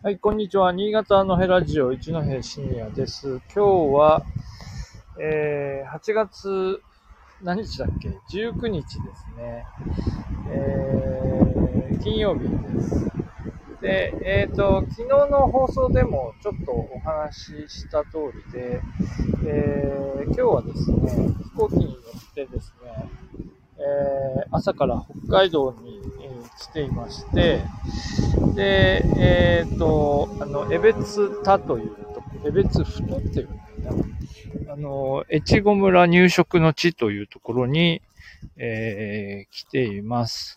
はい、こんにちは。新潟のヘラジオ一戸シニアです。今日は、えー、8月、何日だっけ ?19 日ですね。えー、金曜日です。で、えっ、ー、と、昨日の放送でもちょっとお話しした通りで、えー、今日はですね、飛行機に乗ってですね、えー、朝から北海道に、えー、来ていまして、で、えっ、ー、と、あの、江別田というとこ、江別太っていうんだよな。あの、越後村入植の地というところに、えー、来ています。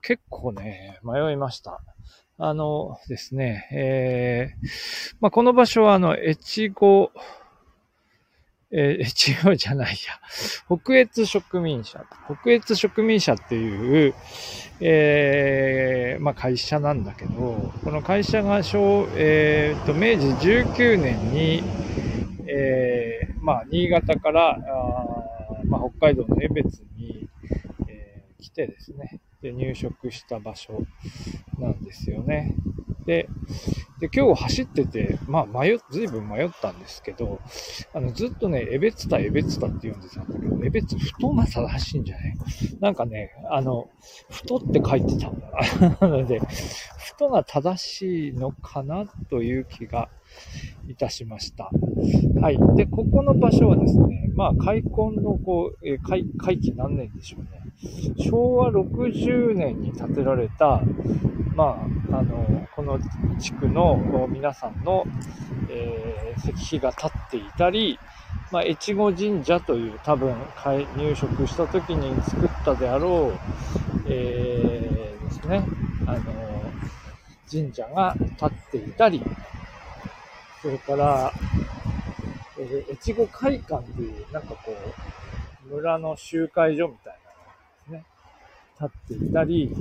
結構ね、迷いました。あのですね、えー、まあ、この場所はあの、越後、えー、違うじゃないや。北越植民者。北越植民者っていう、えー、まあ、会社なんだけど、この会社が小、えー、と、明治19年に、えー、まあ、新潟から、あまあ、北海道の江別に、えー、来てですね、で、入植した場所なんですよね。で、で、今日走ってて、まあ、迷、ずいぶん迷ったんですけど、あの、ずっとね、エベツタ、エベツタって呼んでたんだけど、エベツ、太が正しいんじゃない？なんかね、あの、太って書いてたんだな。なので、太が正しいのかなという気がいたしました。はい。で、ここの場所はですね、まあ、開墾の、こう、えー、開、開期何年でしょうね。昭和60年に建てられた、まあ、あの、この地区の皆さんの、えー、石碑が立っていたり、まあ、越後神社という多分入植した時に作ったであろう、えー、ですね、あの、神社が立っていたり、それから、えー、越後会館という、なんかこう、村の集会所みたいなのがですね、立っていたり、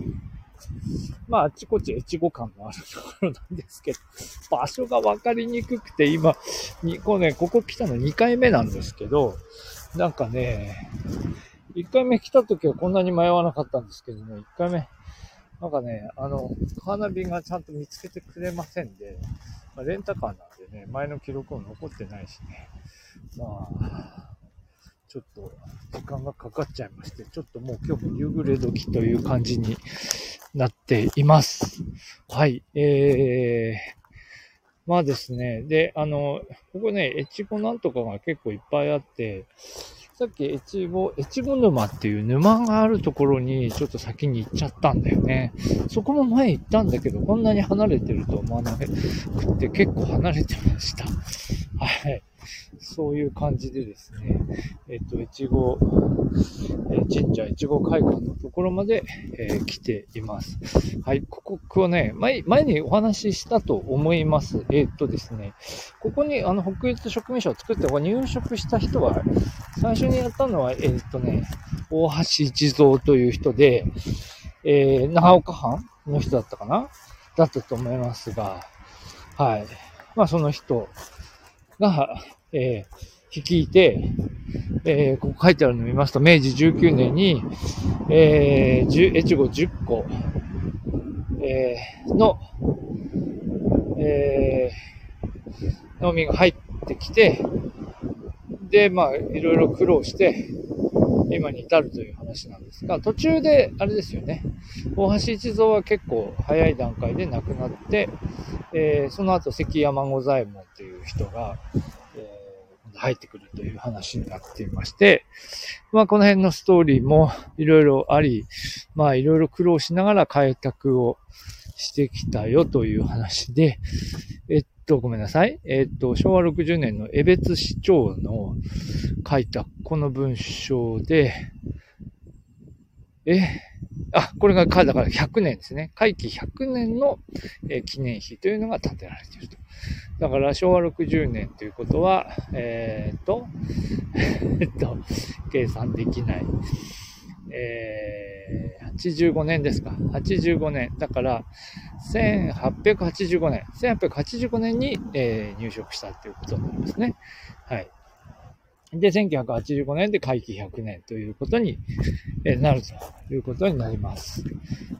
まあ、あちこち越後感のあるところなんですけど、場所がわかりにくくて、今、に、こうね、ここ来たの2回目なんですけど、なんかね、1回目来た時はこんなに迷わなかったんですけどね、1回目、なんかね、あの、カーナビがちゃんと見つけてくれませんで、まあ、レンタカーなんでね、前の記録も残ってないしね、まあ、ちょっと時間がかかっちゃいまして、ちょっともう今日も夕暮れ時という感じになっています。はい。えー、まあですね。で、あの、ここね、越後なんとかが結構いっぱいあって、さっき越後、越後沼っていう沼があるところにちょっと先に行っちゃったんだよね。そこも前行ったんだけど、こんなに離れてると思わなくて結構離れてました。はい。そういう感じでですね、えっと、越後、え神社、越後会館のところまで、えー、来ています。はい、ここ、はね、前、前にお話ししたと思います。えっとですね、ここに、あの、北越植民者を作って入植した人は、最初にやったのは、えっとね、大橋一蔵という人で、えー、長岡藩の人だったかな？だったと思いますが、はい。まあ、その人が、えー、率いて、えー、ここ書いてあるのを見ますと、明治19年に、えー、越後10個、えー、の、えー、農民が入ってきて、で、まあ、いろいろ苦労して、今に至るという話なんですが、途中で、あれですよね、大橋一蔵は結構早い段階で亡くなって、えー、その後関山五左衛門っていう人が、入ってくるという話になっていまして、まあこの辺のストーリーもいろいろあり、まあいろいろ苦労しながら開拓をしてきたよという話で、えっと、ごめんなさい。えっと、昭和60年の江別市長の書いたこの文章で、え、あ、これが、だから100年ですね。会期100年の、記念碑というのが建てられていると。だから昭和60年ということは、えー、っと、えっと、計算できない。えー、85年ですか。85年。だから、1885年。1885年に、えー、入植したということになりますね。はい。で、1985年で会期100年ということになるということになります。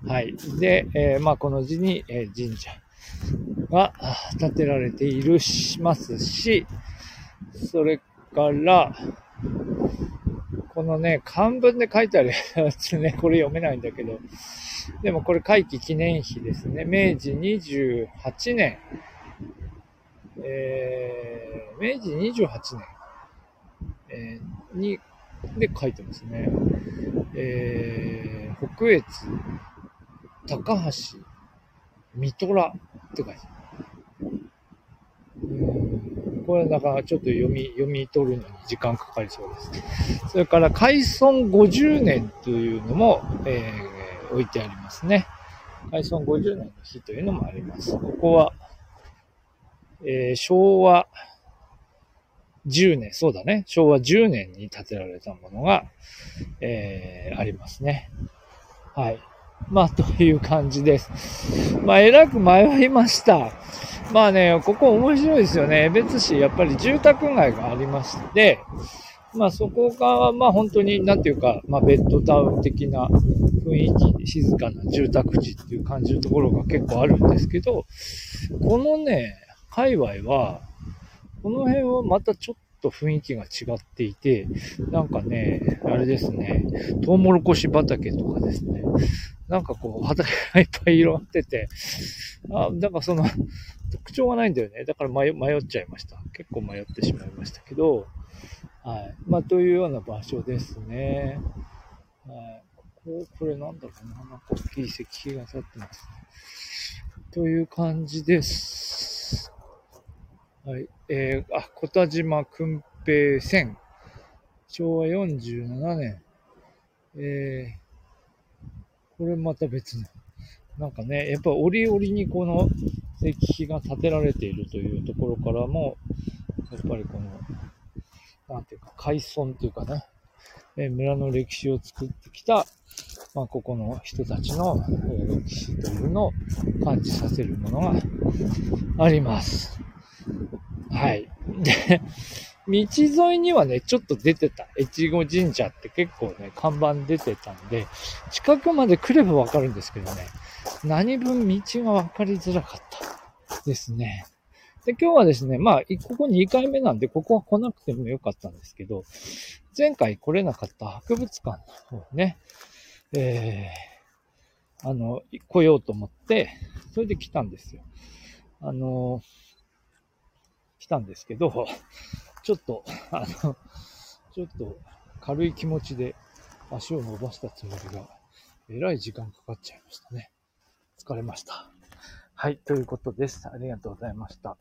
はい。で、えー、まあ、この字に、え、神社。が建てられているしますし、それから、このね、漢文で書いてあるやつね、これ読めないんだけど、でもこれ回帰記念碑ですね。明治28年、えー、明治28年、えー、に、で書いてますね。えー、北越、高橋、三虎って書いてある。うんこれだからちょっと読み、読み取るのに時間かかりそうです。それから開村50年というのも、えー、置いてありますね。開村50年の日というのもあります。ここは、えー、昭和10年、そうだね。昭和10年に建てられたものが、えー、ありますね。はい。まあ、という感じです。まあ、えらく迷いました。まあね、ここ面白いですよね。江別市、やっぱり住宅街がありまして、まあそこが、まあ本当に、なんていうか、まあベッドタウン的な雰囲気、静かな住宅地っていう感じのところが結構あるんですけど、このね、界隈は、この辺はまたちょっと雰囲気が違っていて、なんかね、あれですね、トウモロコシ畑とかですね、なんかこう、畑がいっぱい広がってて、あ、なんかその、特徴がないんだよね。だから迷迷っちゃいました。結構迷ってしまいましたけど、はい。まあ、というような場所ですね。はい。ここ、これなんだろうな。なんか大きい石碑が立ってますね。という感じです。はい。えー、あ、小田島訓平線。昭和47年。えー、これまた別の。なんかね、やっぱ折々にこの石碑が建てられているというところからも、やっぱりこの、なんていうか、海村っていうかね、え村の歴史を作ってきた、まあ、ここの人たちの、え歴史というのを感じさせるものがあります。はい。で、道沿いにはね、ちょっと出てた。越後神社って結構ね、看板出てたんで、近くまで来ればわかるんですけどね、何分道がわかりづらかったですね。で、今日はですね、まあ、ここ2回目なんで、ここは来なくてもよかったんですけど、前回来れなかった博物館の方ね、えー、あの、来ようと思って、それで来たんですよ。あの、来たんですけど、ちょっと、あの、ちょっと軽い気持ちで足を伸ばしたつもりが、えらい時間かかっちゃいましたね。疲れました。はい、ということです。ありがとうございました。